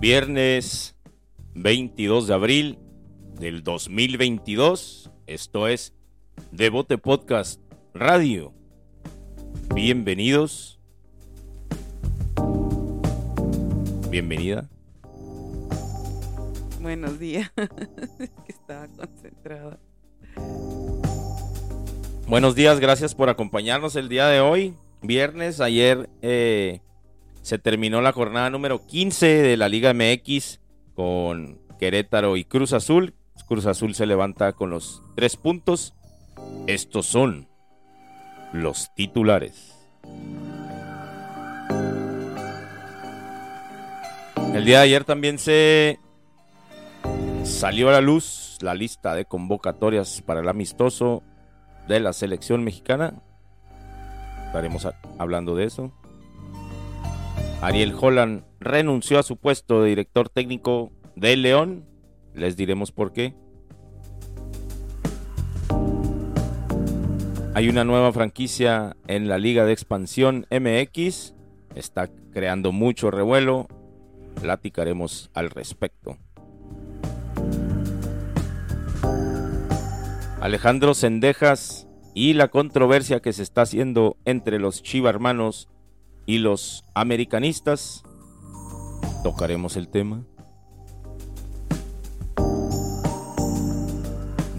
Viernes 22 de abril del 2022. Esto es Devote Podcast Radio. Bienvenidos. Bienvenida. Buenos días. Es que estaba concentrada. Buenos días, gracias por acompañarnos el día de hoy. Viernes, ayer eh, se terminó la jornada número 15 de la Liga MX con Querétaro y Cruz Azul. Cruz Azul se levanta con los tres puntos. Estos son los titulares. El día de ayer también se salió a la luz la lista de convocatorias para el amistoso de la selección mexicana. Estaremos hablando de eso. Ariel Holland renunció a su puesto de director técnico de León. Les diremos por qué. Hay una nueva franquicia en la Liga de Expansión MX. Está creando mucho revuelo. Platicaremos al respecto. Alejandro Sendejas y la controversia que se está haciendo entre los Chiva hermanos y los americanistas. Tocaremos el tema.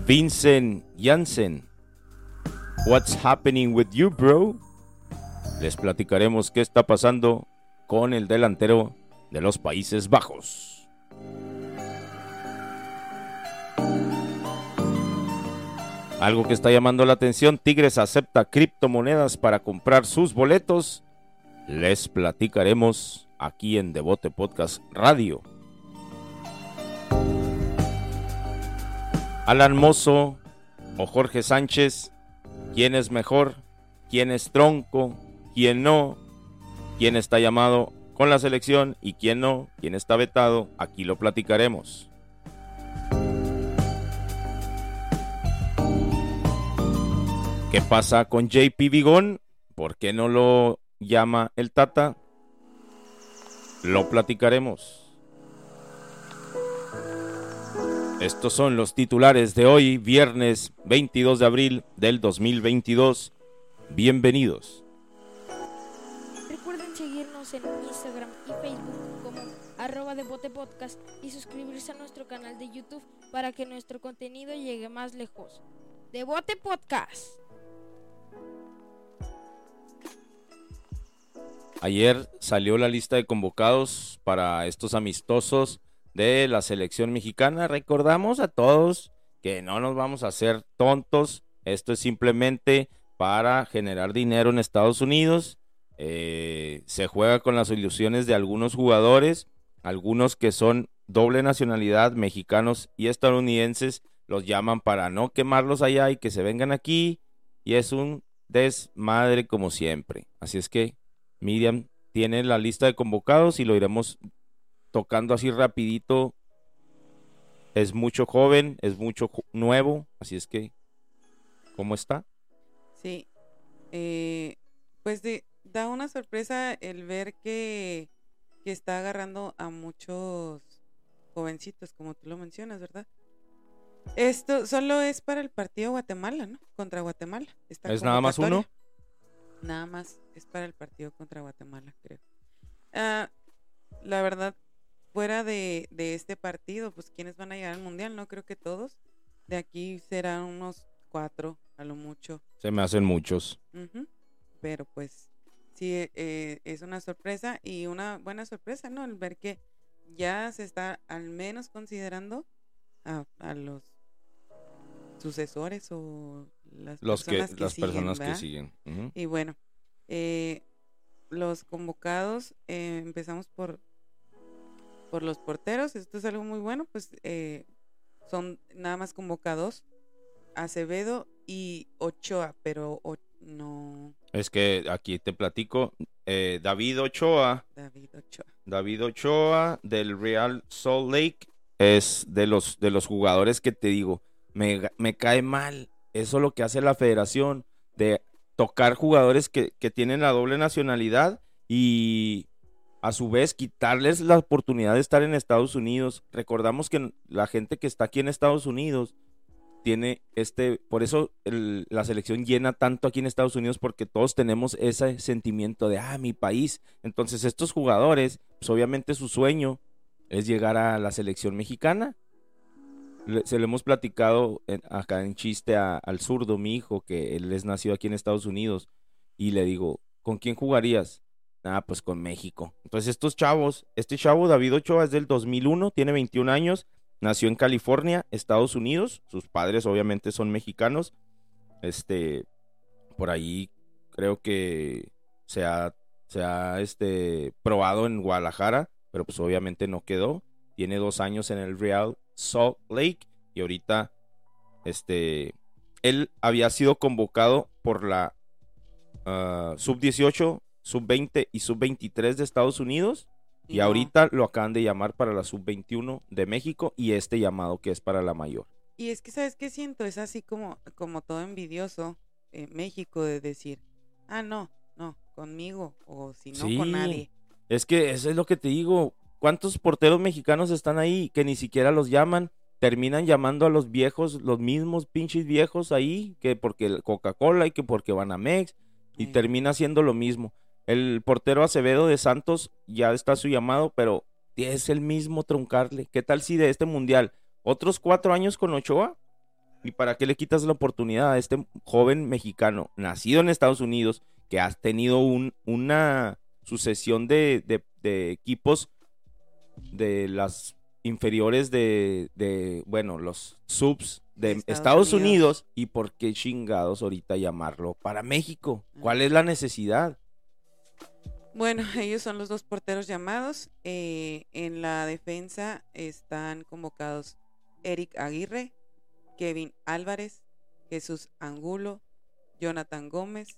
Vincent Janssen. What's happening with you, bro? Les platicaremos qué está pasando con el delantero de los Países Bajos. Algo que está llamando la atención, Tigres acepta criptomonedas para comprar sus boletos. Les platicaremos aquí en Devote Podcast Radio. Alan Mozo o Jorge Sánchez, ¿quién es mejor? ¿Quién es tronco? ¿Quién no? ¿Quién está llamado con la selección y quién no? ¿Quién está vetado? Aquí lo platicaremos. ¿Qué pasa con JP Vigón? ¿Por qué no lo llama el Tata? Lo platicaremos. Estos son los titulares de hoy, viernes 22 de abril del 2022. Bienvenidos. Recuerden seguirnos en Instagram y Facebook como arroba de Podcast y suscribirse a nuestro canal de YouTube para que nuestro contenido llegue más lejos. Devote Podcast. Ayer salió la lista de convocados para estos amistosos de la selección mexicana. Recordamos a todos que no nos vamos a hacer tontos. Esto es simplemente para generar dinero en Estados Unidos. Eh, se juega con las ilusiones de algunos jugadores, algunos que son doble nacionalidad, mexicanos y estadounidenses, los llaman para no quemarlos allá y que se vengan aquí. Y es un desmadre como siempre. Así es que Miriam tiene la lista de convocados y lo iremos tocando así rapidito. Es mucho joven, es mucho nuevo, así es que, ¿cómo está? Sí, eh, pues da una sorpresa el ver que, que está agarrando a muchos jovencitos, como tú lo mencionas, ¿verdad? Esto solo es para el partido Guatemala, ¿no? Contra Guatemala. ¿Es nada más uno? Nada más es para el partido contra Guatemala, creo. Ah, la verdad, fuera de, este partido, pues ¿quiénes van a llegar al Mundial? No creo que todos. De aquí serán unos cuatro, a lo mucho. Se me hacen muchos. Pero pues sí, eh, es una sorpresa y una buena sorpresa, ¿no? El ver que ya se está al menos considerando a, los sucesores o las personas que, las siguen, personas que siguen. Y bueno, eh, los convocados, eh, empezamos por, por los porteros, esto es algo muy bueno, pues eh, son nada más convocados Acevedo y Ochoa, pero no... Es que aquí te platico, David Ochoa. David Ochoa. David Ochoa del Real Salt Lake es de los, de los jugadores que te digo, me, me cae mal. Eso es lo que hace la federación, de tocar jugadores que, tienen la doble nacionalidad y a su vez quitarles la oportunidad de estar en Estados Unidos. Recordamos que la gente que está aquí en Estados Unidos tiene este, por eso la selección llena tanto aquí en Estados Unidos porque todos tenemos ese sentimiento de, ah, mi país. Entonces estos jugadores, pues obviamente su sueño es llegar a la selección mexicana. Le- se lo hemos platicado en- acá en chiste al zurdo, mi hijo, que él es nacido aquí en Estados Unidos, y le digo, ¿con quién jugarías? Ah, pues con México. Entonces estos chavos, este chavo David Ochoa es del 2001, tiene 21 años, nació en California, Estados Unidos, sus padres obviamente son mexicanos. Este, por ahí creo que se ha, se ha este, probado en Guadalajara, pero pues obviamente no quedó. Tiene dos años en el Real Salt Lake y ahorita, este, él había sido convocado por la ah, sub-18, sub-20 y sub-23 de Estados Unidos. Y no. ahorita lo acaban de llamar para la sub-21 de México y este llamado que es para la mayor. Y es que, ¿sabes qué siento? Es así como, como todo envidioso eh, México de decir, ah, no, no, conmigo, o si no, Sí. con nadie. Es que eso es lo que te digo. ¿Cuántos porteros mexicanos están ahí que ni siquiera los llaman? Terminan llamando a los viejos, los mismos pinches viejos ahí, que porque Coca-Cola y que porque Banamex, y Sí. termina siendo lo mismo. El portero Acevedo de Santos ya está su llamado, pero es el mismo truncarle. ¿Qué tal si de este mundial otros cuatro años con Ochoa? ¿Y para qué le quitas la oportunidad a este joven mexicano, nacido en Estados Unidos, que ha tenido un, una sucesión de, de- de equipos de las inferiores de, de, bueno, los subs de Estados, Estados Unidos. Unidos. ¿Y por qué chingados ahorita llamarlo para México? ¿Cuál es la necesidad? Bueno, ellos son los dos porteros llamados. Eh, en la defensa están convocados Eric Aguirre, Kevin Álvarez, Jesús Angulo, Jonathan Gómez,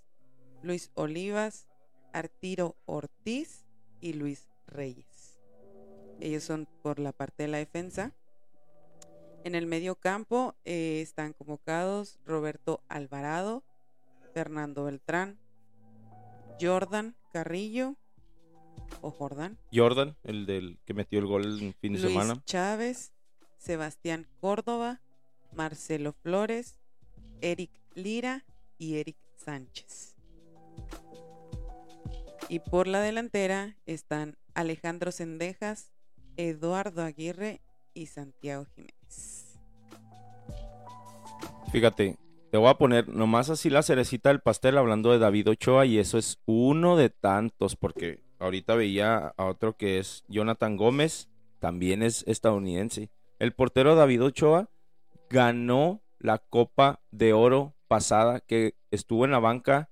Luis Olivas, Artiro Ortiz y Luis Reyes. Ellos son por la parte de la defensa. En el medio campo eh, están convocados Roberto Alvarado, Fernando Beltrán, Jordan Carrillo o Jordan, Jordan, el del que metió el gol el fin de Luis semana. Chávez, Sebastián Córdoba, Marcelo Flores, Eric Lira y Eric Sánchez. Y por la delantera están Alejandro Sendejas, Eduardo Aguirre y Santiago Jiménez. Fíjate, te voy a poner nomás así la cerecita del pastel hablando de David Ochoa y eso es uno de tantos porque ahorita veía a otro que es Jonathan Gómez, también es estadounidense. El portero David Ochoa ganó la Copa de Oro pasada que estuvo en la banca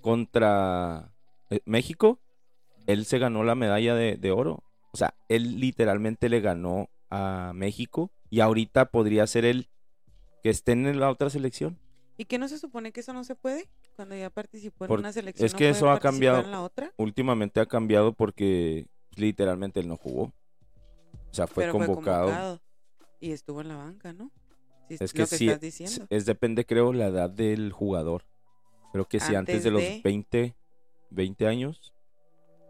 contra eh, México. Él se ganó la medalla de, de oro. O sea, él literalmente le ganó a México y ahorita podría ser él que estén en la otra selección. ¿Y que no se supone que eso no se puede? Cuando ya participó en Por- una selección. es ¿no que eso ha cambiado. en la otra? Últimamente ha cambiado porque literalmente él no jugó. O sea, fue pero convocado. fue convocado. Y estuvo en la banca, ¿no? Si Es lo que sí, estás diciendo. es depende creo la edad del jugador. Creo que sí, antes, Antes de los de- 20, 20 años.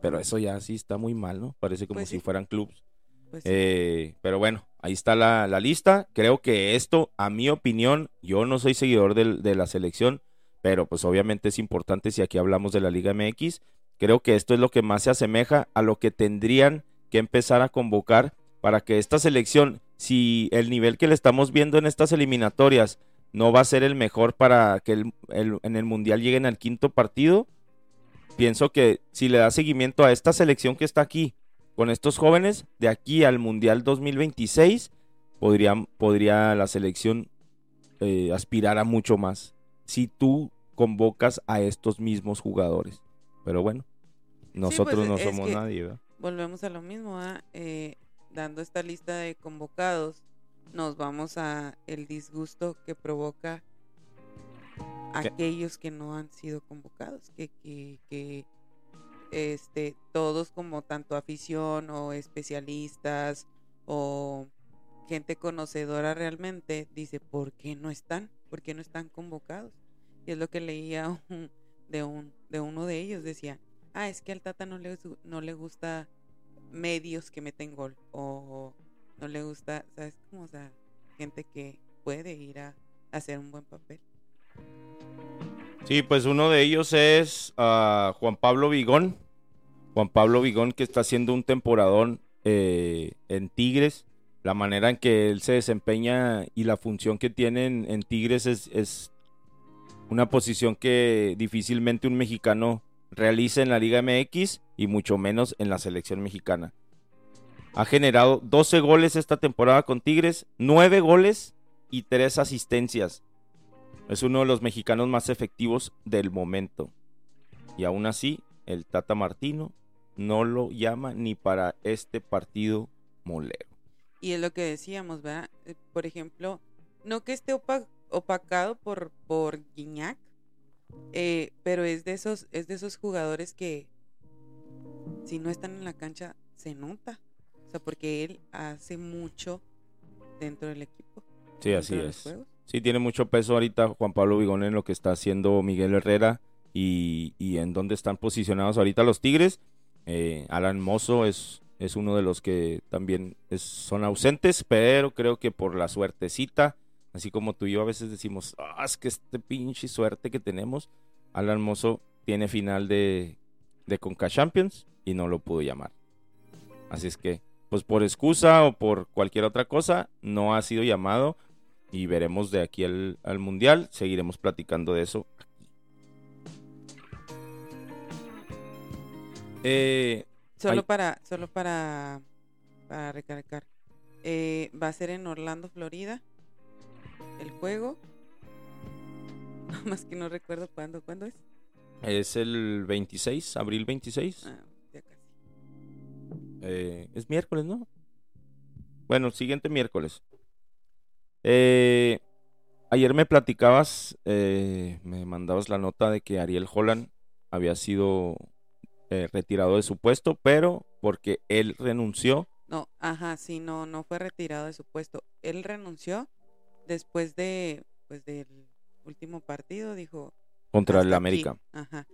Pero eso ya sí está muy mal, ¿no? Parece como Pues si sí. fueran clubs. Pues sí. Eh, pero bueno, ahí está la, la lista. Creo que esto, a mi opinión, yo no soy seguidor del- de la selección, pero pues obviamente es importante si aquí hablamos de la Liga MX. Creo que esto es lo que más se asemeja a lo que tendrían que empezar a convocar para que esta selección, si el nivel que le estamos viendo en estas eliminatorias no va a ser el mejor para que el- el- en el Mundial lleguen al quinto partido, pienso que si le da seguimiento a esta selección que está aquí, con estos jóvenes, de aquí al Mundial 2026, podría, podría la selección eh, aspirar a mucho más. Si tú convocas a estos mismos jugadores. Pero bueno, nosotros pues, no es somos nadie, ¿verdad? Volvemos a lo mismo, ¿ah? Eh, dando esta lista de convocados, nos vamos a el disgusto que provoca Aquellos que no han sido convocados, que, que, que este, todos como tanto afición o especialistas o gente conocedora realmente dice, ¿por qué no están? ¿Por qué no están convocados? Y es lo que leía un- de, un, de uno de ellos, decía, ah, es que al Tata no le, no le gusta medios que meten gol o no le gusta, ¿sabes? Como, gente que puede ir a, hacer un buen papel. Sí, pues uno de ellos es ah, Juan Pablo Vigón. Juan Pablo Vigón que está haciendo un temporadón eh, en Tigres. La manera en que él se desempeña y la función que tiene en, Tigres es, es una posición que difícilmente un mexicano realiza en la Liga MX y mucho menos en la selección mexicana. Ha generado 12 goles esta temporada con Tigres, 9 goles y 3 asistencias. Es uno de los mexicanos más efectivos del momento. Y aún así, el Tata Martino no lo llama ni para este partido molero. Y es lo que decíamos, ¿verdad? Eh, Por ejemplo, no que esté opa- opacado por, por Guiñac, eh, pero es de esos, es de esos jugadores que si no están en la cancha se nota. O sea, porque él hace mucho dentro del equipo. Sí, así es. juegos. Sí, tiene mucho peso ahorita Juan Pablo Vigón en lo que está haciendo Miguel Herrera y, y en dónde están posicionados ahorita los Tigres. Eh, Alan Mozo es, es uno de los que también son ausentes, pero creo que por la suertecita, así como tú y yo a veces decimos, "Ah, es que este pinche suerte que tenemos, Alan Mozo tiene final de, de Conca Champions y no lo pudo llamar. Así es que, pues por excusa o por cualquier otra cosa, no ha sido llamado y veremos de aquí al, al Mundial. Seguiremos platicando de eso. Eh, Solo para, solo para, para recalcar. Eh, va a ser en Orlando, Florida. El juego. Nada más que no recuerdo cuándo. ¿Cuándo es? es el 26, abril 26. Ah, ya casi. Eh, es miércoles, ¿no? Bueno, siguiente miércoles. Eh, ayer me platicabas, eh, me mandabas la nota de que Ariel Holland había sido eh, retirado de su puesto, pero porque él renunció No, ajá, sí, no, no fue retirado de su puesto. Él renunció después de, pues, del último partido, dijo. contra "Hasta el aquí". América. Ajá.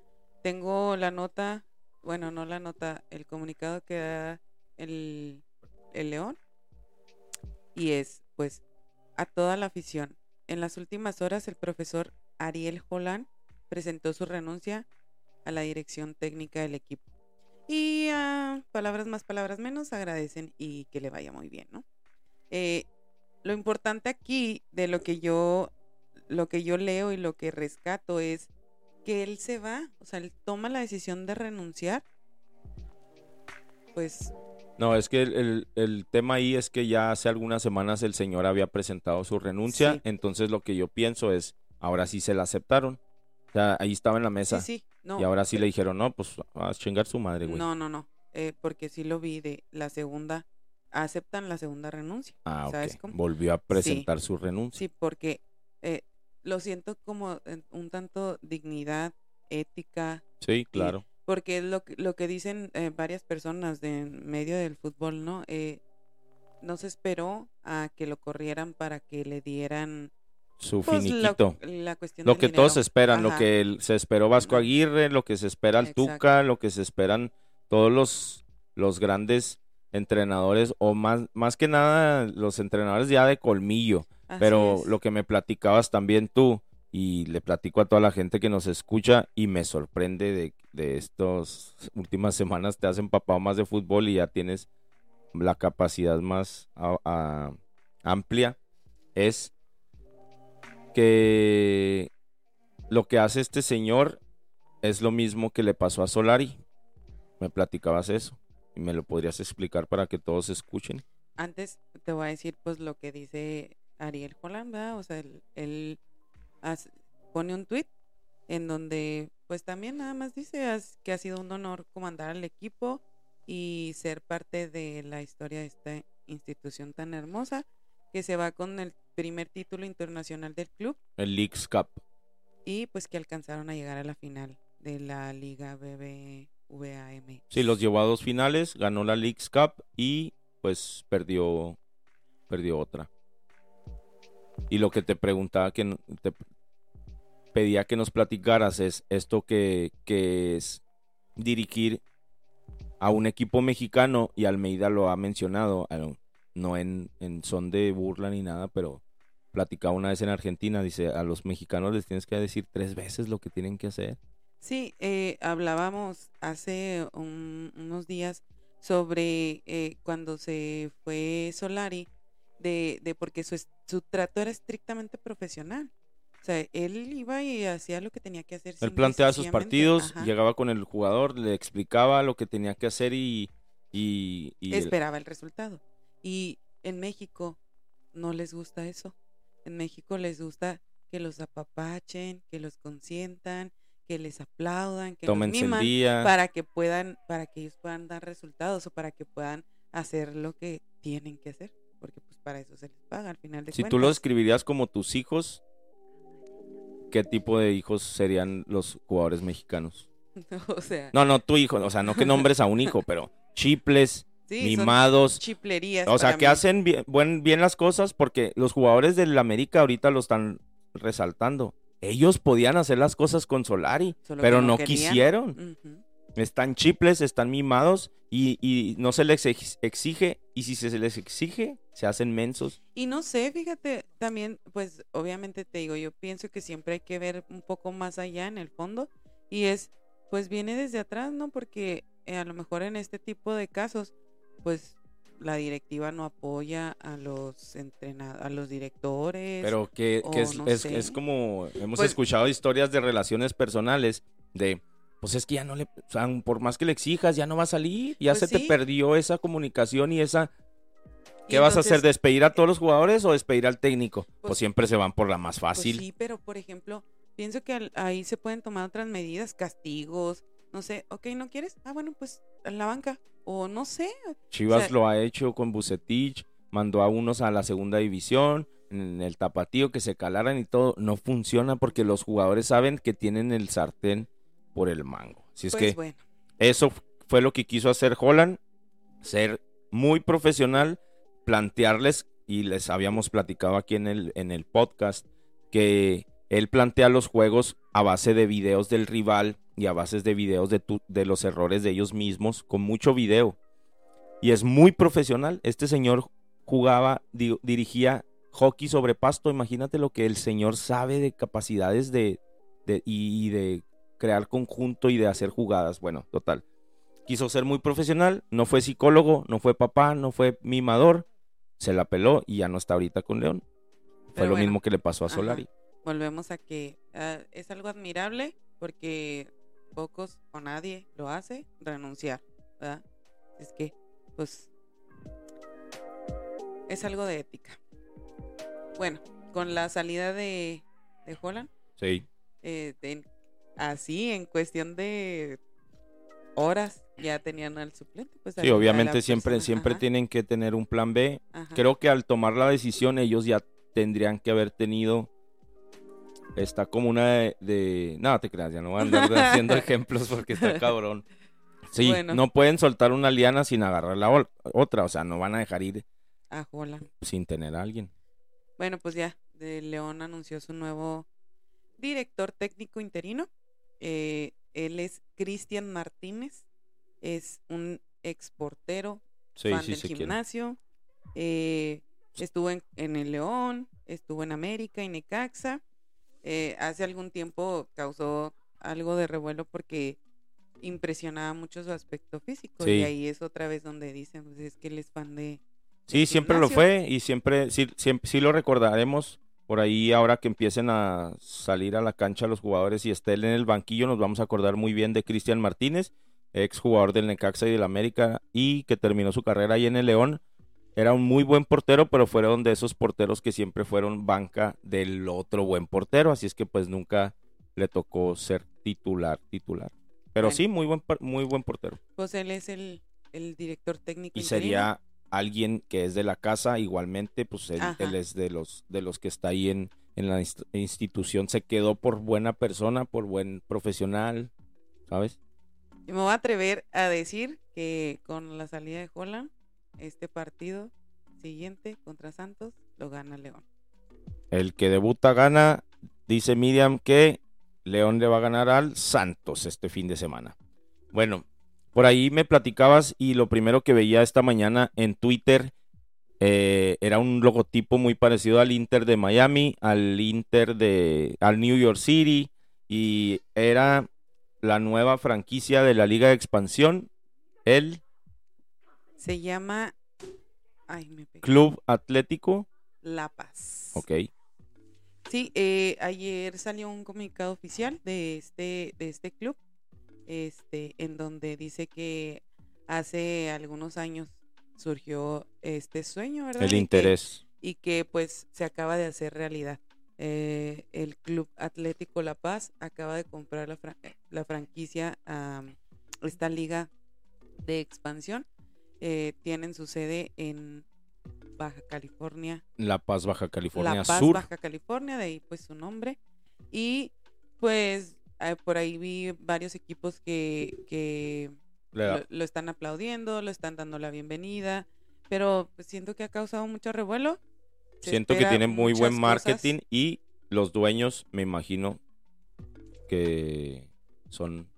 Tengo la nota, bueno, no la nota, el comunicado que da el, el León. Y es, pues, a toda la afición. En las últimas horas, el profesor Ariel Holland presentó su renuncia a la dirección técnica del equipo. Y ah, palabras más, palabras menos, agradecen y que le vaya muy bien, ¿no? Eh, lo importante aquí de lo que yo lo que yo leo y lo que rescato es que él se va, o sea, él toma la decisión de renunciar, pues No, es que el, el- el tema ahí es que ya hace algunas semanas el señor había presentado su renuncia, Sí. entonces lo que yo pienso es, ahora sí se la aceptaron. O sea, ahí estaba en la mesa. sí, sí, no, y ahora sí le dijeron, no, pues a chingar su madre, güey. no, no, no, eh, porque sí lo vi de la segunda, aceptan la segunda renuncia, ah. ¿sabes cómo? Volvió a presentar su renuncia. Sí, porque eh, lo siento como un tanto dignidad, ética, Sí, claro. Porque es lo, que- lo que dicen eh, varias personas de en medio del fútbol, ¿no? Eh, no se esperó a que lo corrieran para que le dieran Su pues, lo- finiquito. la cuestión Lo del que todos dinero. esperan, lo que el- se esperó Vasco. Aguirre, lo que se espera el Exacto. Tuca, lo que se esperan todos los, los grandes entrenadores, o más, más que nada los entrenadores ya de colmillo. Así Pero es. lo que me platicabas también tú, y le platico a toda la gente que nos escucha, y me sorprende de, de estas últimas semanas te has empapado más de fútbol y ya tienes la capacidad más a- amplia, es que lo que hace este señor es lo mismo que le pasó a Solari. Me platicabas eso y me lo podrías explicar para que todos escuchen. Antes te voy a decir pues lo que dice Ariel Holland, ¿verdad? O sea, él, él pone un tweet en donde pues también nada más dice que ha sido un honor comandar al equipo y ser parte de la historia de esta institución tan hermosa que se va con el primer título internacional del club El Leagues Cup. y pues que alcanzaron a llegar a la final de la Liga BBVAM. Sí, los llevó a dos finales, ganó la Leagues Cup y pues perdió, perdió otra. Y lo que te preguntaba, que te pedía que nos platicaras es esto que, que es dirigir a un equipo mexicano y Almeida lo ha mencionado, no en, son de burla ni nada, pero platicaba una vez en Argentina, dice, a los mexicanos les tienes que decir tres veces lo que tienen que hacer. Sí, eh, hablábamos hace un- unos días sobre eh, cuando se fue Solari, de, de porque su, su trato era estrictamente profesional. O sea, él iba y hacía lo que tenía que hacer. Él planteaba sus partidos, Ajá. llegaba con el jugador, le explicaba lo que tenía que hacer y... y, y el- esperaba el resultado. Y en México no les gusta eso. En México les gusta que los apapachen, que los consientan, que les aplaudan, que los tómense el miman día. para que puedan, para que ellos puedan dar resultados o para que puedan hacer lo que tienen que hacer, porque para eso se les paga al final de Si tú cuentas. los escribirías como tus hijos, ¿qué tipo de hijos serían los jugadores mexicanos? o sea, No, no, tu hijo, o sea, no que nombres a un hijo, pero chiples, sí, mimados, chiplerías. o sea, que mí. hacen bien, buen- bien las cosas porque los jugadores del América ahorita lo están resaltando. Ellos podían hacer las cosas con Solari, Solo pero no no querían. quisieron. Ujú. Están chiples, están mimados y, y no se les ex- exige. Y si se les exige, se hacen mensos. Y no sé, fíjate, también, pues obviamente te digo, yo pienso que siempre hay que ver un poco más allá en el fondo y es, pues viene desde atrás, ¿no? Porque eh, a lo mejor en este tipo de casos, pues la directiva no apoya a los entrenados, a los directores. Pero que, es, no es- sé. es como, hemos Pues- escuchado historias de relaciones personales de, pues es que ya no le, o sea, por más que le exijas, ya no va a salir, ya Pues se te perdió esa comunicación y esa... Y ¿Qué vas a hacer? ¿Despedir a todos los jugadores o despedir al técnico? Pues, Pues- siempre se van por la más pues fácil. sí, pero por ejemplo, pienso que ahí se pueden tomar otras medidas, castigos, no sé, ok, ¿no quieres? Ah, bueno, pues en la banca, o no sé, Chivas o sea- lo ha hecho con Bucetich, mandó a unos a la segunda división, en el tapatío que se calaran y todo. No funciona porque los jugadores saben que tienen el sartén por el mango. Si es pues que bueno. eso fue lo que quiso hacer Holland, ser muy profesional, plantearles, y les habíamos platicado aquí en el, en el podcast, que él plantea los juegos a base de videos del rival y a bases de videos de, tu- de los errores de ellos mismos, con mucho video. Y es muy profesional. Este señor jugaba, di- dirigía hockey sobre pasto. Imagínate lo que el señor sabe de capacidades de, de- y, y de crear conjunto y de hacer jugadas. Bueno, total. Quiso ser muy profesional, no fue psicólogo, no fue papá, no fue mimador, se la peló y ya no está ahorita con León. Fue lo bueno, mismo que le pasó a ajá. Solari. volvemos a que ah, es algo admirable porque pocos o nadie lo hace renunciar, ¿verdad? Es que, pues, es algo de ética. Bueno, con la salida de, de Holland, Sí. eh, así en cuestión de horas ya tenían al suplente. Pues, Sí, obviamente siempre, persona, siempre ajá, tienen que tener un plan B. ajá. Creo que al tomar la decisión ellos ya tendrían que haber tenido está como una de, de- no te creas, ya no voy a andar haciendo ejemplos porque está cabrón. Sí, Bueno. no pueden soltar una liana sin agarrar la otra, o sea, no van a dejar ir a sin tener a alguien. Bueno, pues ya, de León anunció su nuevo director técnico interino. Eh, él es Cristian Martínez, es un exportero, Sí, fan sí, del gimnasio. eh, estuvo en, en el León, estuvo en América y Necaxa. Eh, hace algún tiempo causó algo de revuelo porque impresionaba mucho su aspecto físico. Sí. Y ahí es otra vez donde dicen, pues es que él es fan de... Sí, siempre lo fue y siempre, sí, siempre, sí lo recordaremos. Por ahí, ahora que empiecen a salir a la cancha los jugadores y estén en el banquillo, nos vamos a acordar muy bien de Cristian Martínez, ex jugador del Necaxa y del América, y que terminó su carrera ahí en el León. Era un muy buen portero, pero fueron de esos porteros que siempre fueron banca del otro buen portero, así es que pues nunca le tocó ser titular, titular. Pero Bueno. sí, muy buen, muy buen portero. Pues él es el, el director técnico. y interino. sería alguien que es de la casa igualmente pues él, es de los de los que está ahí en, en la inst- institución se quedó por buena persona por buen profesional sabes Y me voy a atrever a decir que con la salida de Holland, este partido siguiente contra Santos lo gana León. el que debuta gana dice Miriam que León le va a ganar al Santos este fin de semana. Bueno por ahí me platicabas y lo primero que veía esta mañana en Twitter eh, era un logotipo muy parecido al Inter de Miami, al Inter de, al New York City y era la nueva franquicia de la Liga de Expansión, el Se llama ay, me pegué. Club Atlético. La Paz. Ok. Sí, eh, ayer salió un comunicado oficial de este, de este club, este, en donde dice que hace algunos años surgió este sueño, ¿verdad? El Y que- interés. y que pues se acaba de hacer realidad. Eh, el Club Atlético La Paz acaba de comprar la, eh, la franquicia a esta liga de expansión. Eh, tienen su sede en Baja California, La Paz, Baja California La Paz, Sur. Baja California, de ahí pues su nombre. Y pues eh, por ahí vi varios equipos que, que lo, lo están aplaudiendo, lo están dando la bienvenida, pero pues, siento que ha causado mucho revuelo. Se Siento que tienen muy buen cosas. marketing y los dueños, me imagino, que son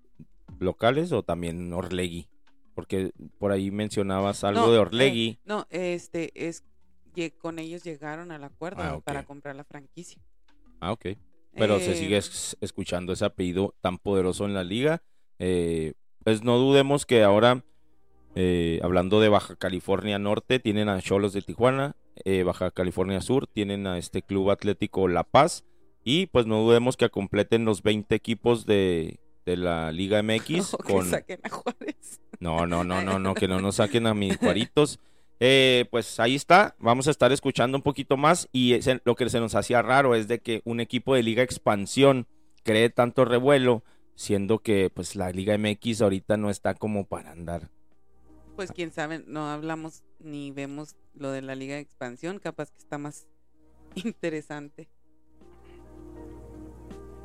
locales o también Orlegui. Porque por ahí mencionabas algo No, de eh, Orlegui. no, este es lle- con ellos llegaron al acuerdo Ah, para comprar la franquicia. Ah, ok. Pero se Eh, sigue es- escuchando ese apellido tan poderoso en la liga. Eh, pues no dudemos que ahora, eh, hablando de Baja California Norte, tienen a Cholos de Tijuana, eh, Baja California Sur, tienen a este Club Atlético La Paz. Y pues no dudemos que completen los 20 equipos de, de la Liga MX o que con... saquen a Juárez. No, no, no, no, no, que no nos saquen a mis juaritos. Eh, pues ahí está, vamos a estar escuchando un poquito más y lo que se nos hacía raro es de que un equipo de Liga Expansión cree tanto revuelo, siendo que pues la Liga MX ahorita no está como para andar. Pues quién sabe, no hablamos ni vemos lo de la liga de expansión, capaz que está más interesante.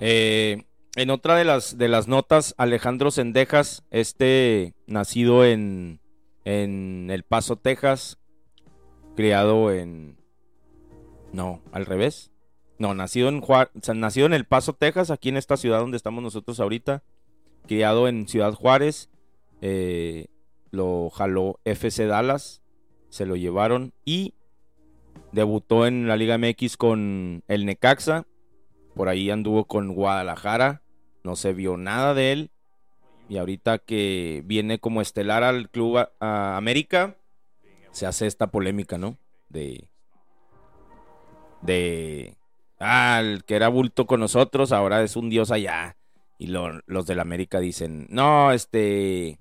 Eh, en otra de las, de las notas, Alejandro Sendejas, este nacido en, en El Paso, Texas, criado en... No, al revés. No, nacido en, sea, nacido en El Paso, Texas, aquí en esta ciudad donde estamos nosotros ahorita, criado en Ciudad Juárez, eh, lo jaló FC Dallas, se lo llevaron y debutó en la Liga MX con el Necaxa, por ahí anduvo con Guadalajara, no se vio nada de él. Y ahorita que viene como estelar al Club América, se hace esta polémica, ¿no? De. De. Ah, el que era bulto con nosotros, ahora es un dios allá. Y lo- los del América dicen, no, este.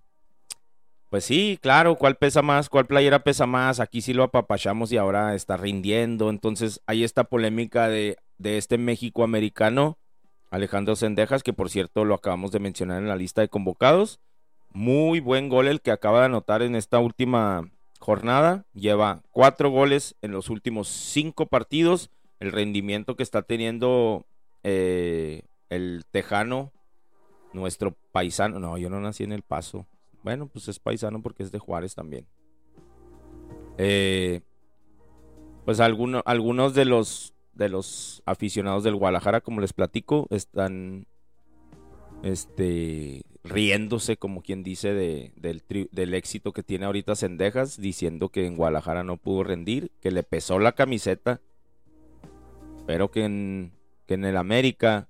Pues sí, claro, ¿cuál pesa más? ¿Cuál playera pesa más? Aquí sí lo apapachamos y ahora está rindiendo. Entonces hay esta polémica de, de este México americano, Alejandro Sendejas, que por cierto lo acabamos de mencionar en la lista de convocados. Muy buen gol el que acaba de anotar en esta última jornada. Lleva cuatro goles en los últimos cinco partidos. El rendimiento que está teniendo eh, el Tejano, nuestro paisano. No, yo no nací en El Paso. Bueno, pues es paisano porque es de Juárez también. Eh, pues alguno- algunos de los de los aficionados del Guadalajara, como les platico, están este riéndose, como quien dice, de, del, tri- del éxito que tiene ahorita Sendejas, diciendo que en Guadalajara no pudo rendir, que le pesó la camiseta, pero que en, que en el América,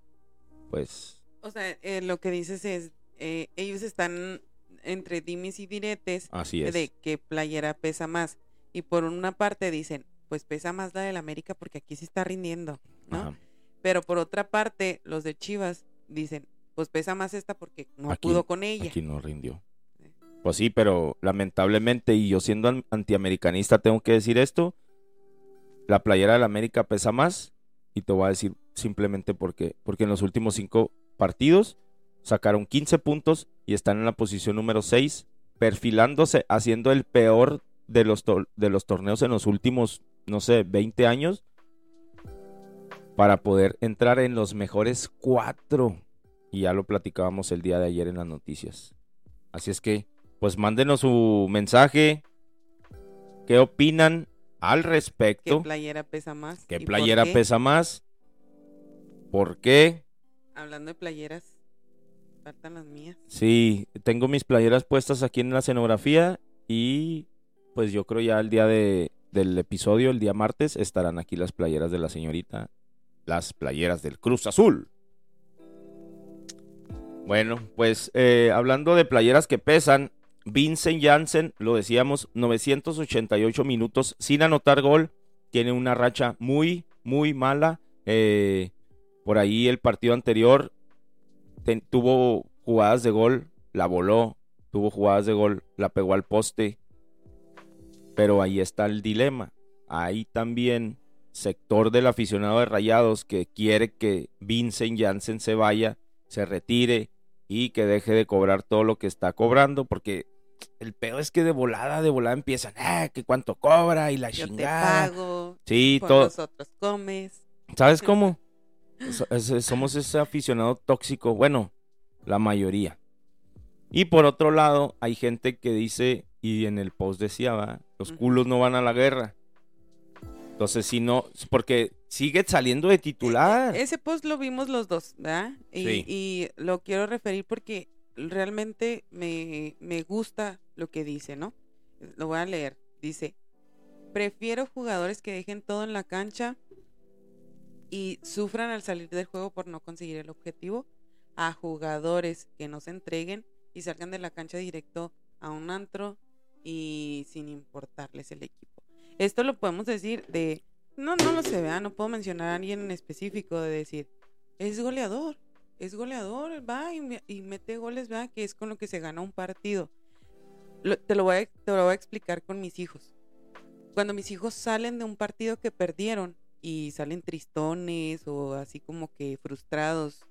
pues, O sea, eh, lo que dices es, eh, ellos están entre dimes y diretes así es. de qué playera pesa más. Y por una parte dicen, pues pesa más la del América porque aquí sí está rindiendo, ¿no? Ajá. Pero por otra parte, los de Chivas dicen, pues pesa más esta porque no Aquí- pudo con ella. Aquí no rindió. Pues sí, pero lamentablemente, y yo siendo an- antiamericanista tengo que decir esto, la playera del América pesa más, y te voy a decir simplemente por qué. Porque en los últimos cinco partidos sacaron 15 puntos y están en la posición número 6, perfilándose, haciendo el peor de los, de los torneos en los últimos, no sé, 20 años, para poder entrar en los mejores cuatro. Y ya lo platicábamos el día de ayer en las noticias. Así es que, pues mándenos su mensaje. ¿Qué opinan al ¿Qué respecto? playera pesa más? ¿Qué ¿Y por playera qué? pesa más? ¿Por qué? Hablando de playeras, faltan las mías. Sí, tengo mis playeras puestas aquí en la escenografía y pues yo creo ya el día de, del episodio, el día martes, estarán aquí las playeras de la señorita, las playeras del Cruz Azul. Bueno, pues eh, hablando de playeras que pesan, Vincent Janssen, lo decíamos, 988 minutos sin anotar gol, tiene una racha muy, muy mala. Eh, por ahí el partido anterior tuvo jugadas de gol, la voló, tuvo jugadas de gol, la pegó al poste. Pero ahí está el dilema. Hay también sector del aficionado de Rayados que quiere que Vincent Janssen se vaya, se retire y que deje de cobrar todo lo que está cobrando, porque el peor es que de volada, de volada empiezan, ah, que cuánto cobra y la Yo te chingada. pago, Sí, por todo. nosotros comes. ¿Sabes cómo? Somos ese aficionado tóxico, bueno, la mayoría. Y por otro lado, hay gente que dice, y en el post decía, ¿va? los culos no van a la guerra. Entonces, si no, porque sigue saliendo de titular. Ese post lo vimos los dos, ¿verdad? Y, Sí. y lo quiero referir porque realmente me, me gusta lo que dice, ¿no? Lo voy a leer. Dice, prefiero jugadores que dejen todo en la cancha y sufran al salir del juego por no conseguir el objetivo a jugadores que no se entreguen y salgan de la cancha directo a un antro y sin importarles el equipo. Esto lo podemos decir de no, no lo sé, ¿verdad? No puedo mencionar a alguien en específico de decir, es goleador, es goleador, va y, y mete goles, ¿verdad? Que es con lo que se gana un partido. Te, lo voy a, te lo voy a explicar con mis hijos. Cuando mis hijos salen de un partido que perdieron y salen tristones o así como que frustrados,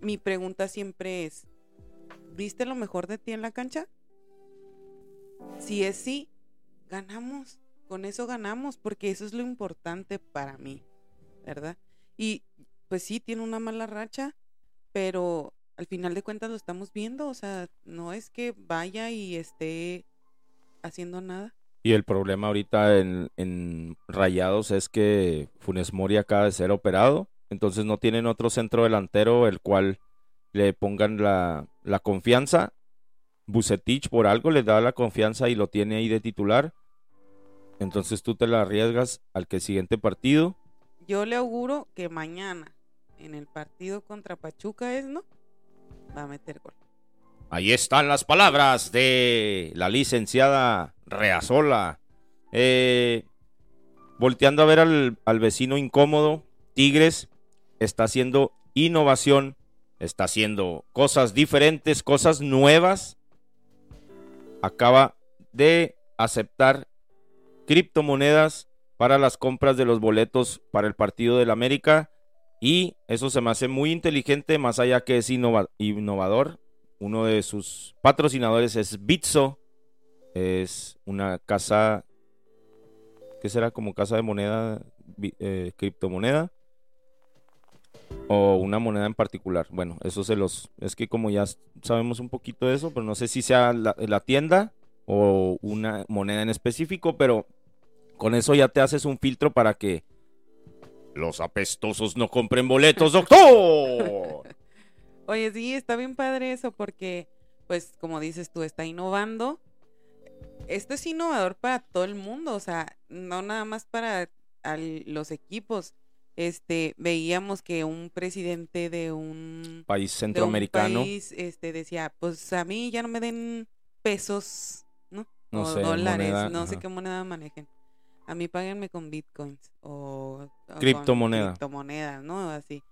mi pregunta siempre es, ¿viste lo mejor de ti en la cancha? Si es sí, ganamos. Con eso ganamos, porque eso es lo importante para mí, ¿verdad? Y pues sí, tiene una mala racha, pero al final de cuentas lo estamos viendo, o sea, no es que vaya y esté haciendo nada. Y el problema ahorita en, Rayados es que Funes Mori acaba de ser operado, entonces no tienen otro centro delantero el cual le pongan la confianza. Bucetich por algo le da la confianza y lo tiene ahí de titular. Entonces tú te la arriesgas al que siguiente partido. Yo le auguro que mañana, en el partido contra Pachuca, es, ¿no? Va a meter gol. Ahí están las palabras de la licenciada Reazola. Eh, volteando a ver al, al vecino incómodo, Tigres está haciendo innovación, está haciendo cosas diferentes, cosas nuevas. Acaba de aceptar criptomonedas para las compras de los boletos para el partido del América. Y eso se me hace muy inteligente, más allá que es innova- innovador. Uno de sus patrocinadores es Bitso. Es una casa. ¿Qué será? Como casa de moneda, eh, criptomoneda. O una moneda en particular. Bueno, eso se los. Es que como ya sabemos un poquito de eso, pero no sé si sea la, la tienda o una moneda en específico, pero con eso ya te haces un filtro para que los apestosos no compren boletos, doctor. Oye, sí, está bien padre eso porque, pues, como dices tú, está innovando. Esto es innovador para todo el mundo, o sea, no nada más para los equipos. Este, veíamos que un presidente de un, País de un centroamericano. país, este, decía, pues a mí ya no me den pesos, ¿no? No o sé, dólares, moneda, no sé qué moneda manejen. A mí páguenme con bitcoins o, o con Criptomoneda. criptomonedas, ¿no? Así.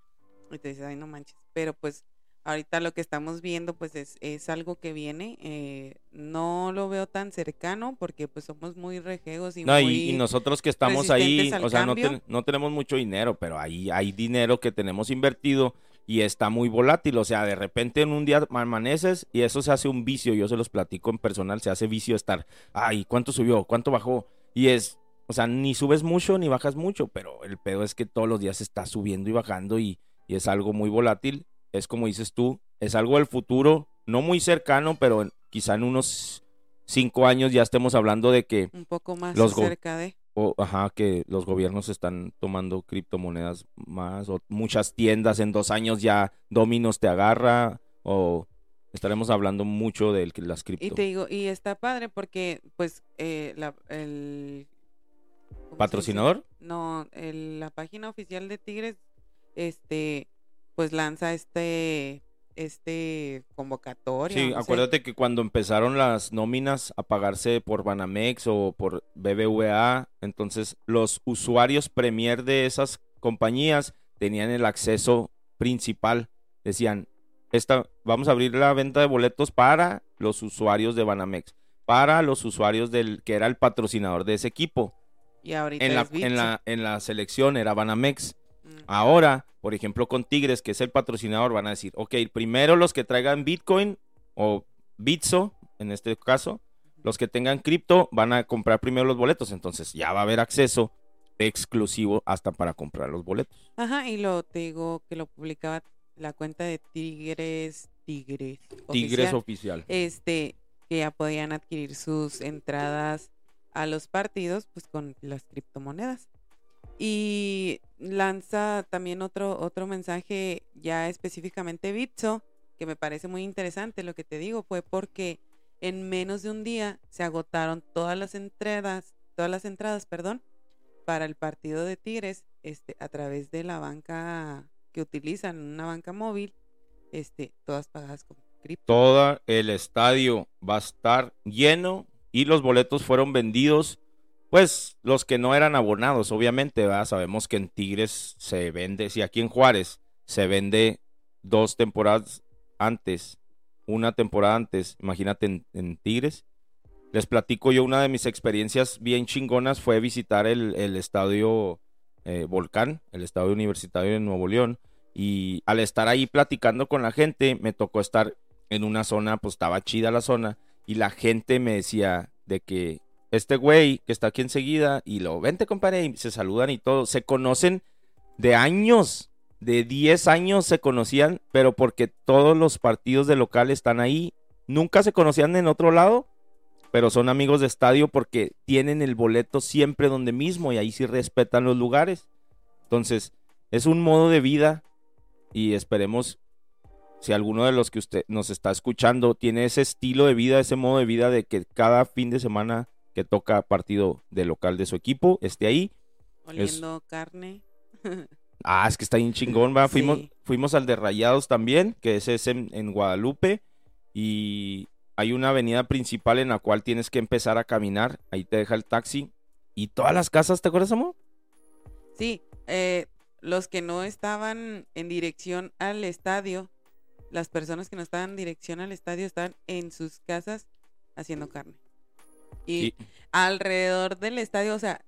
Y te dices, ay, no manches. Pero pues ahorita lo que estamos viendo pues es, es algo que viene. eh, no lo veo tan cercano porque pues somos muy rejegos y No, y, muy... y nosotros que estamos ahí, o sea, no, ten- no tenemos mucho dinero, pero ahí hay dinero que tenemos invertido y está muy volátil. O sea, de repente en un día amaneces y eso se hace un vicio. Yo se los platico en personal, se hace vicio estar, ay, ¿cuánto subió? ¿Cuánto bajó? Y es, o sea, ni subes mucho ni bajas mucho, pero el pedo es que todos los días está subiendo y bajando y, y es algo muy volátil. Es como dices tú, es algo del futuro, no muy cercano, pero quizá en unos cinco años ya estemos hablando de que un poco más los cerca de... o, ajá, que los gobiernos están tomando criptomonedas más, o muchas tiendas en dos años ya Dominos te agarra, o estaremos hablando mucho de las cripto. Y te digo, y está padre porque, pues, eh, la, el... ¿Patrocinador? No, el- la página oficial de Tigres, este, pues lanza este, este convocatoria. Sí, acuérdate que cuando empezaron las nóminas a pagarse por Banamex o por BBVA, entonces los usuarios premier de esas compañías tenían el acceso principal. Decían, esta, vamos a abrir la venta de boletos para los usuarios de Banamex, para los usuarios del que era el patrocinador de ese equipo. Y ahorita En la, en la, en la selección era Banamex. Mm. Ahora, por ejemplo, con Tigres, que es el patrocinador, van a decir, ok, primero los que traigan Bitcoin o Bitso, en este caso, los que tengan cripto van a comprar primero los boletos. Entonces ya va a haber acceso exclusivo hasta para comprar los boletos. Ajá, y lo te digo que lo publicaba la cuenta de Tigres, Tigres. Tigres oficial, oficial. Este, que ya podían adquirir sus entradas a los partidos, pues con las criptomonedas. Y lanza también otro, otro mensaje ya específicamente Bitso, que me parece muy interesante. Lo que te digo fue porque en menos de un día se agotaron todas las entradas, todas las entradas, perdón, para el partido de Tigres, este, a través de la banca que utilizan, una banca móvil, este, todas pagadas con cripto. Todo el estadio va a estar lleno y los boletos fueron vendidos. Pues los que no eran abonados, obviamente, ¿verdad? sabemos que en Tigres se vende, si aquí en Juárez se vende dos temporadas antes, una temporada antes, imagínate en, Tigres. Les platico yo una de mis experiencias bien chingonas fue visitar el, el estadio eh, Volcán, el estadio universitario de Nuevo León. Y al estar ahí platicando con la gente, me tocó estar en una zona, pues estaba chida la zona. Y la gente me decía de que este güey que está aquí enseguida, y lo vente, compadre, y se saludan y todo. Se conocen de años, de 10 años se conocían, pero porque todos los partidos de local están ahí. Nunca se conocían en otro lado, pero son amigos de estadio porque tienen el boleto siempre donde mismo y ahí sí respetan los lugares. Entonces, es un modo de vida y esperemos si alguno de los que usted nos está escuchando tiene ese estilo de vida, ese modo de vida de que cada fin de semana que toca partido de local de su equipo esté ahí. Oliendo carne. Ah, es que está bien chingón, va. Fuimos, fuimos al de Rayados también, que ese es en, en Guadalupe. Y hay una avenida principal en la cual tienes que empezar a caminar. Ahí te deja el taxi. Y todas las casas, ¿te acuerdas, amor? Sí, eh, los que no estaban en dirección al estadio, las personas que no estaban en dirección al estadio estaban en sus casas haciendo carne. Y Y- alrededor del estadio, o sea,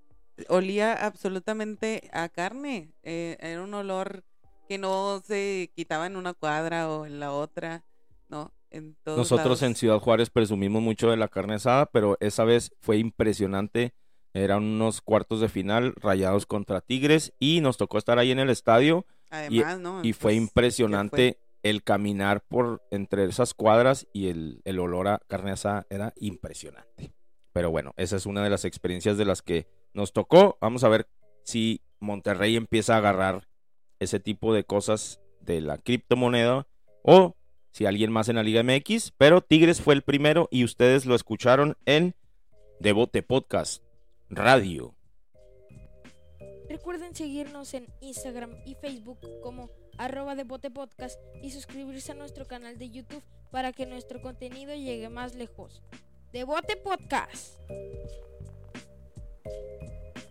olía absolutamente a carne. eh, era un olor que no se quitaba en una cuadra o en la otra, ¿no? En todos Nosotros en. Ciudad Juárez presumimos mucho de la carne asada, pero esa vez fue impresionante. Eran unos cuartos de final, Rayados contra Tigres, y nos tocó estar ahí en el estadio. Además, ¿no? Y fue Pues, ¿qué impresionante el caminar por entre esas cuadras y el, el olor a carne asada era impresionante. Pero bueno, esa es una de las experiencias de las que nos tocó. Vamos a ver si Monterrey empieza a agarrar ese tipo de cosas de la criptomoneda o si alguien más en la Liga MX. Pero Tigres fue el primero y ustedes lo escucharon en Devote Podcast Radio. Recuerden seguirnos en Instagram y Facebook como arroba de Bote Podcast y suscribirse a nuestro canal de YouTube para que nuestro contenido llegue más lejos. De Bote Podcast.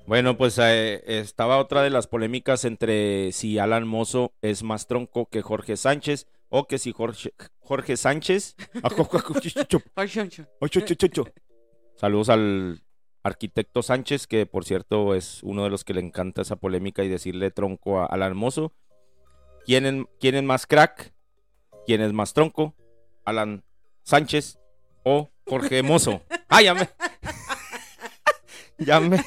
Bueno, pues eh, estaba otra de las polémicas entre si Alan Mozo es más tronco que Jorge Sánchez o que si Jorge, Jorge Sánchez. Saludos al arquitecto Sánchez, que por cierto es uno de los que le encanta esa polémica y decirle tronco a Alan Mozo. ¿Quién es, quién es más crack? ¿Quién es más tronco? ¿Alan Sánchez o Jorge Mozo? ¡Ah, ya me... ya me...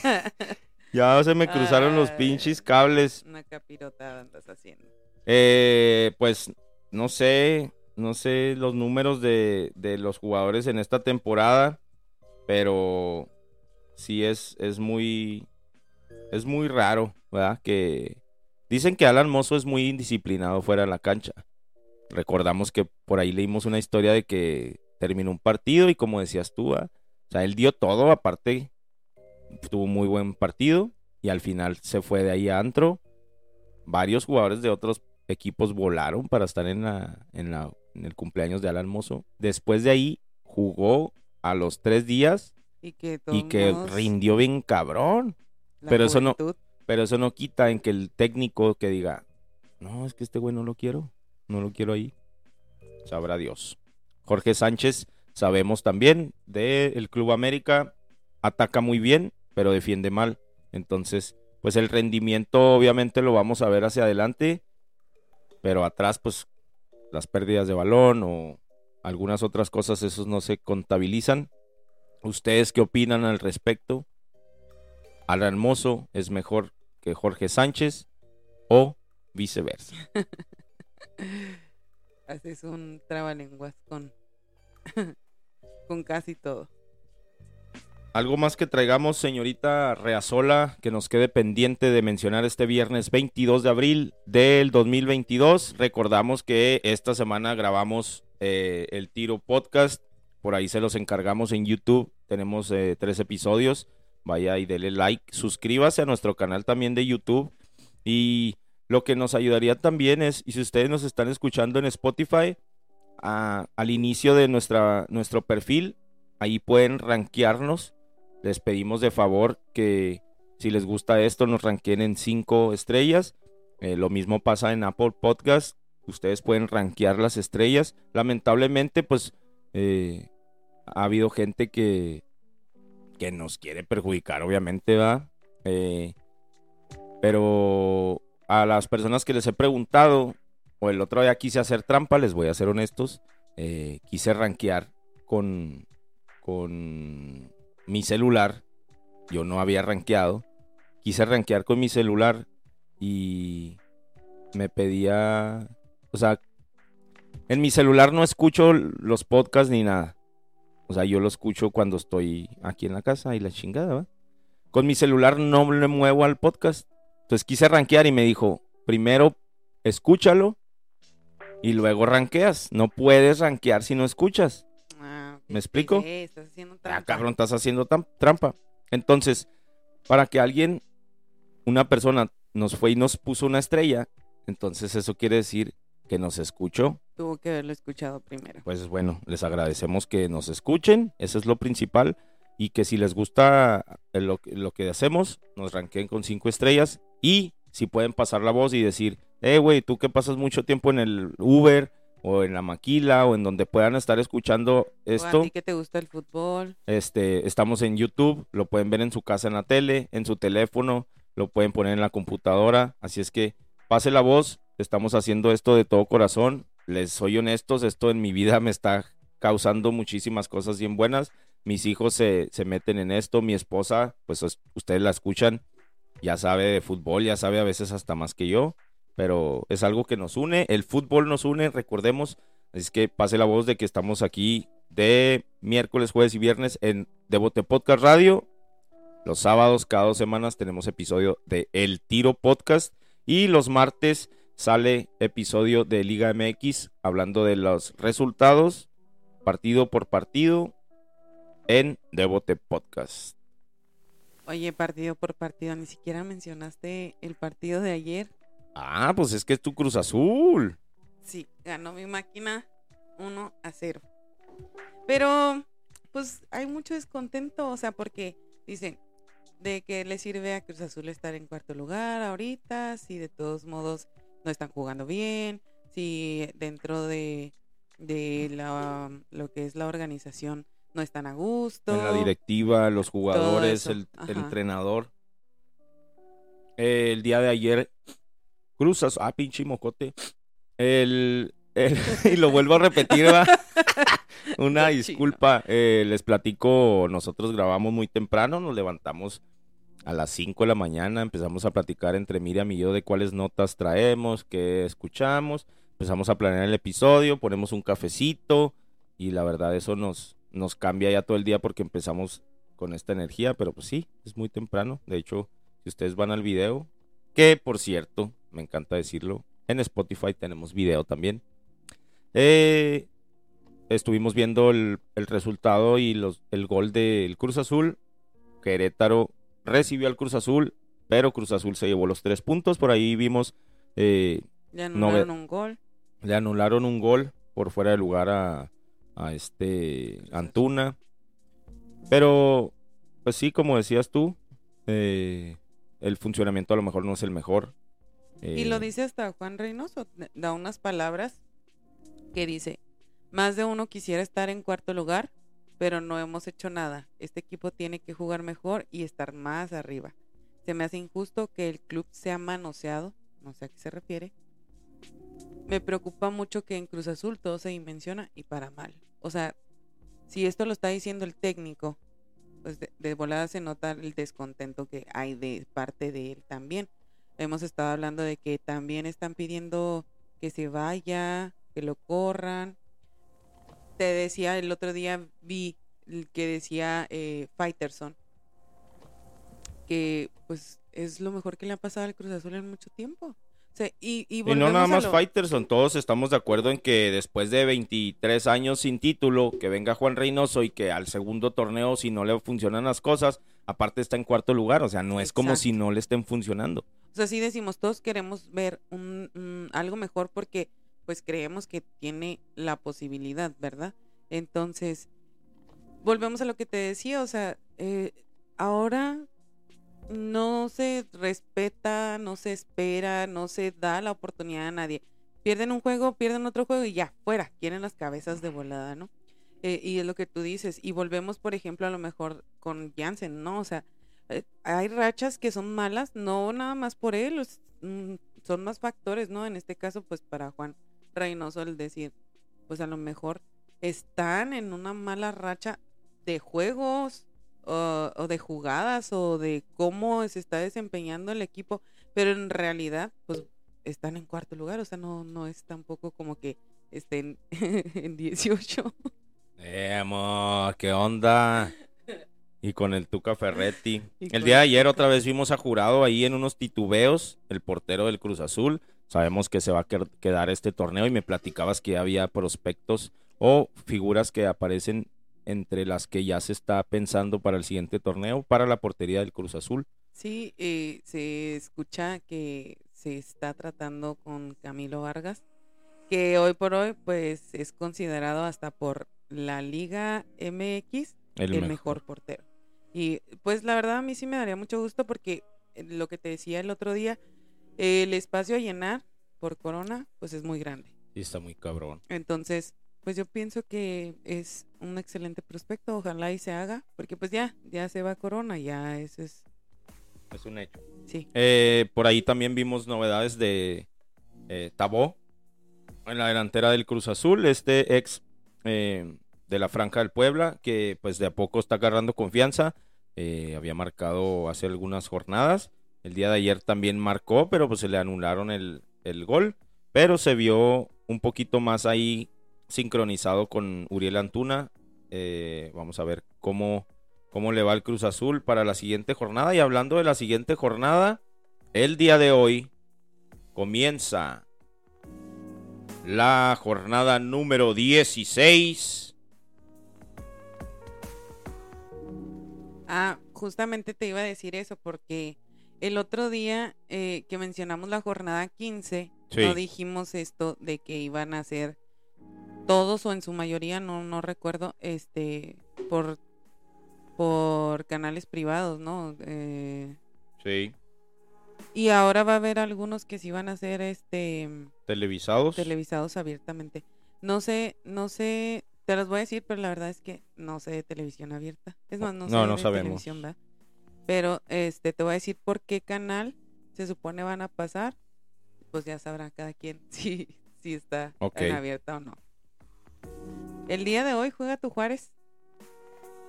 Ya se me cruzaron los pinches cables. Una capirotada andas haciendo. Eh, pues no sé, no sé los números de, de los jugadores en esta temporada, pero sí es, es muy, es muy raro, ¿verdad? Que dicen que Alan Mozo es muy indisciplinado fuera de la cancha. recordamos que por ahí leímos una historia de que terminó un partido y como decías tú, ¿ah? o sea, él dio todo, aparte tuvo muy buen partido y al final se fue de ahí a antro. Varios jugadores de otros equipos volaron para estar en, la, en, la, en el cumpleaños de Alan Mozo. Después de ahí jugó a los tres días Y que, y rindió bien cabrón. pero eso no- Pero eso no quita en que el técnico que diga, no, es que este güey no lo quiero, no lo quiero ahí. Sabrá Dios. Jorge Sánchez, sabemos también del Club América, ataca muy bien, pero defiende mal. Entonces, pues el rendimiento obviamente lo vamos a ver hacia adelante, pero atrás, pues las pérdidas de balón o algunas otras cosas, esos no se contabilizan. ¿Ustedes qué opinan al respecto? Alan Mozo es mejor que Jorge Sánchez o viceversa. haces un trabalenguas con, con casi todo. Algo más que traigamos, señorita Reazola, que nos quede pendiente de mencionar este viernes 22 de abril del 2022. Recordamos que esta semana grabamos eh, el Tiro Podcast, por ahí se los encargamos en YouTube. Tenemos eh, tres episodios. Vaya y dele like, suscríbase a nuestro canal también de YouTube. Y lo que nos ayudaría también es, y si ustedes nos están escuchando en Spotify, al inicio de nuestra, nuestro perfil, ahí pueden rankearnos. Les pedimos de favor que si les gusta esto nos ranqueen en cinco estrellas. Eh, lo mismo pasa en Apple Podcast. Ustedes pueden rankear las estrellas. Lamentablemente, pues eh, ha habido gente que, que nos quiere perjudicar, obviamente, ¿va? Eh, pero a las personas que les he preguntado, o el otro día quise hacer trampa, les voy a ser honestos, eh, quise rankear con, con mi celular, yo no había rankeado, quise rankear con mi celular y me pedía, o sea, en mi celular no escucho los podcasts ni nada. O sea, yo lo escucho cuando estoy aquí en la casa y la chingada, ¿va? Con mi celular no le muevo al podcast. Entonces quise rankear y me dijo, primero escúchalo y luego ranqueas. No puedes rankear si no escuchas. Ah, ¿Me explico? sí, estás haciendo Ah, trampa. cabrón, estás haciendo trampa. Entonces, para que alguien, una persona, nos fue y nos puso una estrella, entonces eso quiere decir que nos escuchó. Tuvo que haberlo escuchado primero. Pues bueno, les agradecemos que nos escuchen, eso es lo principal. Y que si les gusta lo, que- lo que hacemos, nos ranqueen con cinco estrellas. Y si pueden pasar la voz y decir, eh, güey, tú que pasas mucho tiempo en el Uber o en la maquila o en donde puedan estar escuchando O a esto. ti que te gusta el fútbol. Este, estamos en YouTube, lo pueden ver en su casa en la tele, en su teléfono, lo pueden poner en la computadora. Así es que pase la voz, estamos haciendo esto de todo corazón. Les soy honestos, esto en mi vida me está causando muchísimas cosas bien buenas. Mis hijos se, se meten en esto, mi esposa, pues es- ustedes la escuchan, ya sabe de fútbol, ya sabe a veces hasta más que yo, pero es algo que nos une, el fútbol nos une, recordemos, es que pase la voz de que estamos aquí de miércoles, jueves y viernes en Devote Podcast Radio. Los sábados, cada dos semanas, tenemos episodio de El Tiro Podcast. Y los martes sale episodio de Liga MX hablando de los resultados, partido por partido, en Devote Podcast. Oye, partido por partido, ni siquiera mencionaste el partido de ayer. Ah, pues es que es tu Cruz Azul. Sí, ganó mi máquina 1 a 0. Pero, pues hay mucho descontento, o sea, porque dicen de que le sirve a Cruz Azul estar en cuarto lugar ahorita, si de todos modos no están jugando bien, si dentro de, de la, lo que es la organización no están a gusto. En la directiva, los jugadores, el, entrenador. Eh, el día de ayer, Cruz Azul, ah, pinche mocote. El, el- y lo vuelvo a repetir, ¿va? Una disculpa, eh, les platico, nosotros grabamos muy temprano, nos levantamos a las 5 de la mañana, empezamos a platicar entre Miriam y yo de cuáles notas traemos, qué escuchamos, empezamos a planear el episodio, ponemos un cafecito y la verdad eso nos, nos cambia ya todo el día porque empezamos con esta energía, pero pues sí, es muy temprano, de hecho, si ustedes van al video, que por cierto, me encanta decirlo, en Spotify tenemos video también. Eh, estuvimos viendo el, el resultado y los, el gol del Cruz Azul. Querétaro recibió al Cruz Azul, pero Cruz Azul se llevó los tres puntos. Por ahí vimos, eh, Le anularon un gol. le anularon un gol por fuera de lugar a, a este Antuna. Pero, pues sí, como decías tú, eh, el funcionamiento a lo mejor no es el mejor. Y Eh, lo dice hasta Juan Reynoso, da unas palabras que dice, más de uno quisiera estar en cuarto lugar, pero no hemos hecho nada. Este equipo tiene que jugar mejor y estar más arriba. Se me hace injusto que el club sea manoseado, no sé a qué se refiere. Me preocupa mucho que en Cruz Azul todo se dimensiona y para mal. O sea, si esto lo está diciendo el técnico, pues de, volada se nota el descontento que hay de parte de él también hemos estado hablando de que también están pidiendo que se vaya, que lo corran. Te decía, el otro día vi que decía eh, Fighterson que pues es lo mejor que le ha pasado al Cruz Azul en mucho tiempo. Y, y Y no nada más lo- Fighterson, todos estamos de acuerdo en que después de 23 años sin título, que venga Juan Reynoso y que al segundo torneo, si no le funcionan las cosas, aparte está en cuarto lugar, o sea, no es como si no le estén funcionando. O sea, sí decimos, todos queremos ver un, un- algo mejor porque pues creemos que tiene la posibilidad, ¿verdad? Entonces, volvemos a lo que te decía, o sea, eh, ahora no se respeta, no se espera, no se da la oportunidad a nadie. Pierden un juego, pierden otro juego y ya, fuera, quieren las cabezas de volada, ¿no? Eh, y es lo que tú dices. Y volvemos, por ejemplo, a lo mejor con Jansen, ¿no? O sea, eh, hay rachas que son malas, no nada más por él, mm, son más factores, ¿no? En este caso, pues para Juan Reynoso el decir, pues a lo mejor están en una mala racha de juegos o, o de jugadas o de cómo se está desempeñando el equipo, pero en realidad, pues están en cuarto lugar, o sea, no, no es tampoco como que estén en 18. Eh, amor, ¿qué onda? Y con el Tuca Ferretti. El día de ayer otra vez vimos a Jurado ahí en unos titubeos, el portero del Cruz Azul. Sabemos que se va a quedar este torneo y me platicabas que había prospectos o figuras que aparecen entre las que ya se está pensando para el siguiente torneo, para la portería del Cruz Azul. Sí, eh, se escucha que se está tratando con Camilo Vargas, que hoy por hoy pues es considerado hasta por la Liga MX El, el, mejor. mejor. portero. Y pues la verdad a mí sí me daría mucho gusto porque eh, lo que te decía el otro día, el espacio a llenar por Corona pues es muy grande. Sí, está muy cabrón. Entonces, pues yo pienso que es un excelente prospecto, ojalá y se haga, porque pues ya, ya se va Corona, ya ese es, Es un hecho. sí. Eh, por ahí también vimos novedades de eh, Tabó en la delantera del Cruz Azul, este ex eh, de la Franja del Puebla, que pues de a poco está agarrando confianza. Eh, había marcado hace algunas jornadas. El día de ayer también marcó, pero pues se le anularon el, el gol. Pero se vio un poquito más ahí sincronizado con Uriel Antuna. Eh, vamos a ver cómo, cómo le va el Cruz Azul para la siguiente jornada. Y hablando de la siguiente jornada, el día de hoy comienza la jornada número 16. Ah, justamente te iba a decir eso porque el otro día eh, que mencionamos la jornada 15, Sí. no dijimos esto de que iban a ser todos o en su mayoría, no, no recuerdo, este, por, por canales privados, ¿no? Eh, Sí. y ahora va a haber algunos que sí van a ser, este, Televisados. televisados abiertamente. No sé, no sé, te los voy a decir, pero la verdad es que no sé de televisión abierta. Es más, no sé No, de sabemos. televisión, ¿verdad? Pero este te voy a decir por qué canal se supone van a pasar. Pues ya sabrá cada quien si, si está Ok. en abierta o no. El día de hoy juega tu Juárez.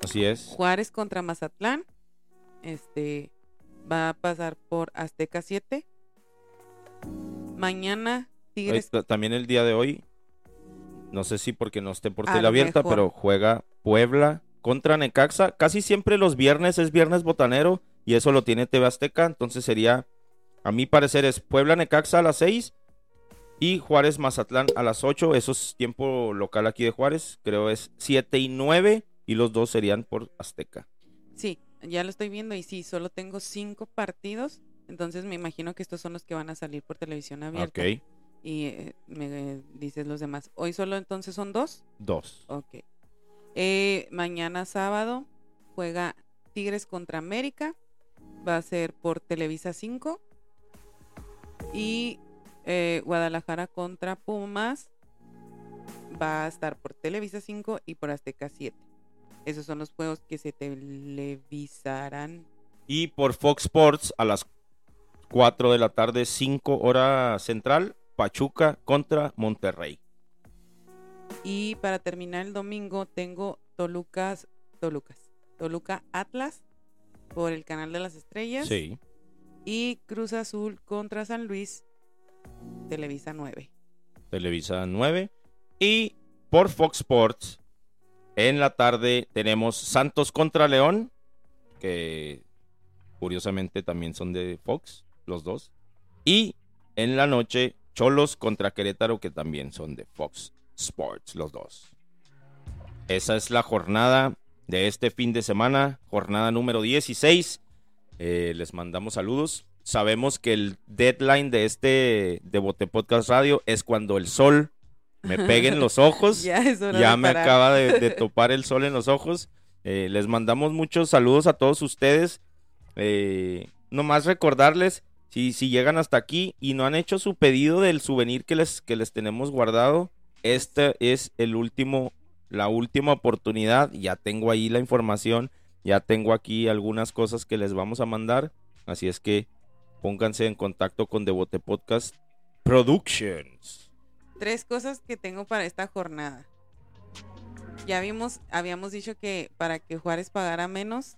Así es. Juárez contra Mazatlán. Este va a pasar por Azteca 7. Mañana Tigres También el día de hoy, no sé si porque no esté por abierta, mejor. pero juega Puebla contra Necaxa. Casi siempre los viernes es viernes botanero y eso lo tiene TV Azteca. Entonces sería, a mi parecer, es Puebla Necaxa a las 6 Y Juárez Mazatlán a las 8. Eso es tiempo local aquí de Juárez. Creo es 7 y 9. Y los dos serían por Azteca. Sí, ya lo estoy viendo y sí, solo tengo cinco partidos. Entonces me imagino que estos son los que van a salir por televisión abierta. Ok. Y eh, me dices los demás. Hoy solo entonces son dos. Dos. Ok. Eh, mañana sábado juega Tigres contra América. Va a ser por Televisa 5. Y eh, Guadalajara contra Pumas. Va a estar por Televisa 5 y por Azteca 7. Esos son los juegos que se televisarán. Y por Fox Sports a las 4 de la tarde, 5 hora central, Pachuca contra Monterrey. Y para terminar el domingo tengo Tolucas, Tolucas, Toluca Atlas por el canal de las estrellas. Sí. Y Cruz Azul contra San Luis, Televisa 9. Televisa 9. Y por Fox Sports, en la tarde tenemos Santos contra León, que curiosamente también son de Fox, los dos. Y en la noche, Cholos contra Querétaro, que también son de Fox Sports, los dos. Esa es la jornada de este fin de semana, jornada número 16. Eh, les mandamos saludos. Sabemos que el deadline de este de Bote Podcast Radio es cuando el sol me pegue en los ojos. ya Ya me parar. acaba de, de topar el sol en los ojos. Eh, les mandamos muchos saludos a todos ustedes. Eh, nomás recordarles, si, si llegan hasta aquí y no han hecho su pedido del souvenir que les, que les tenemos guardado, este es el último, la última oportunidad. Ya tengo ahí la información, ya tengo aquí algunas cosas que les vamos a mandar. Así es que pónganse en contacto con Devote Podcast Productions. Tres cosas que tengo para esta jornada. Ya vimos, habíamos dicho que para que Juárez pagara menos,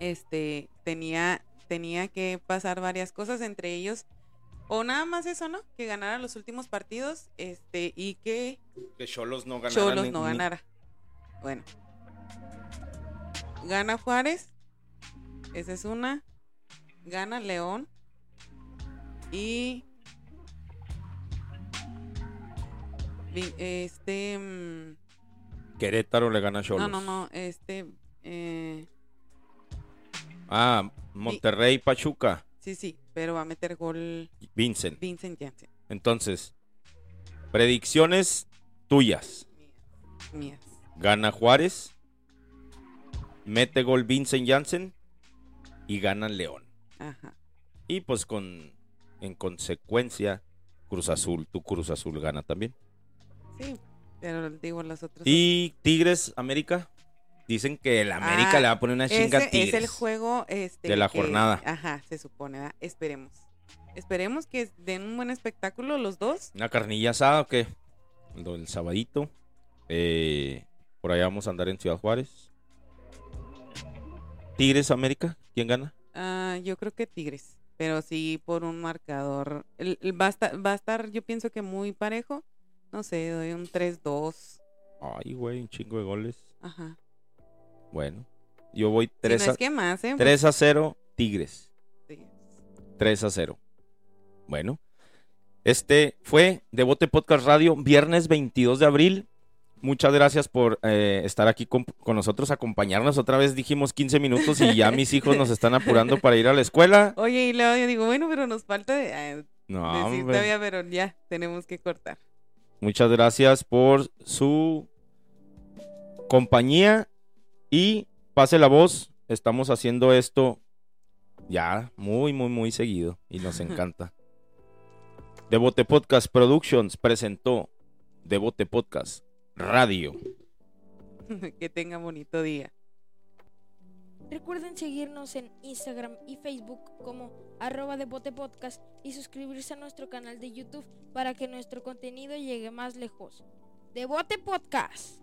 este, tenía, tenía que pasar varias cosas, entre ellos, o nada más eso, ¿no? Que ganara los últimos partidos, este, y que Que Cholos no ganaran Cholos no ni- ganara. Bueno. Gana Juárez. Esa es una. Gana León. Y. Este. mm, Querétaro le gana a Cholos. No, no, no. Este. eh, Ah, Monterrey, Pachuca, sí, sí. Pero va a meter gol Vincent. Vincent Janssen. Entonces, predicciones tuyas. Mías. mías. Gana Juárez, mete gol Vincent Janssen y gana León. Ajá. Y pues con en consecuencia Cruz Azul, tu Cruz Azul gana también. Sí. Pero digo los otros. Y Tigres América dicen que el América Ah, le va a poner una chinga a Tigres. es el juego este, de la que- jornada. Ajá, se supone. ¿verdad? Esperemos. Esperemos que den un buen espectáculo los dos. Una carnilla asada o qué? Lo del sabadito. Eh, por allá vamos a andar en Ciudad Juárez. Tigres América, ¿quién gana? Ah, yo creo que Tigres, pero sí por un marcador. El- el va, a estar, va a estar, yo pienso que muy parejo. No sé, doy un 3-2. Ay, güey, un chingo de goles. Ajá. Bueno, yo voy Si 3, no a, es que más, ¿eh? 3 a 0 Tigres. Sí. 3 a 0. Bueno, este fue Devote Podcast Radio, viernes 22 de abril. Muchas gracias por eh, estar aquí con, con nosotros, acompañarnos. Otra vez dijimos 15 minutos y ya mis hijos nos están apurando para ir a la escuela. Oye, y luego yo digo, bueno, pero nos falta de- ah, No, decir todavía, pero ya, tenemos que cortar. Muchas gracias por su compañía y pase la voz. Estamos haciendo esto ya muy, muy, muy seguido y nos encanta. Devote Podcast Productions presentó Devote Podcast Radio. que tengan bonito día. Recuerden seguirnos en Instagram y Facebook como arroba de Bote Podcast y suscribirse a nuestro canal de YouTube para que nuestro contenido llegue más lejos. De Bote Podcast.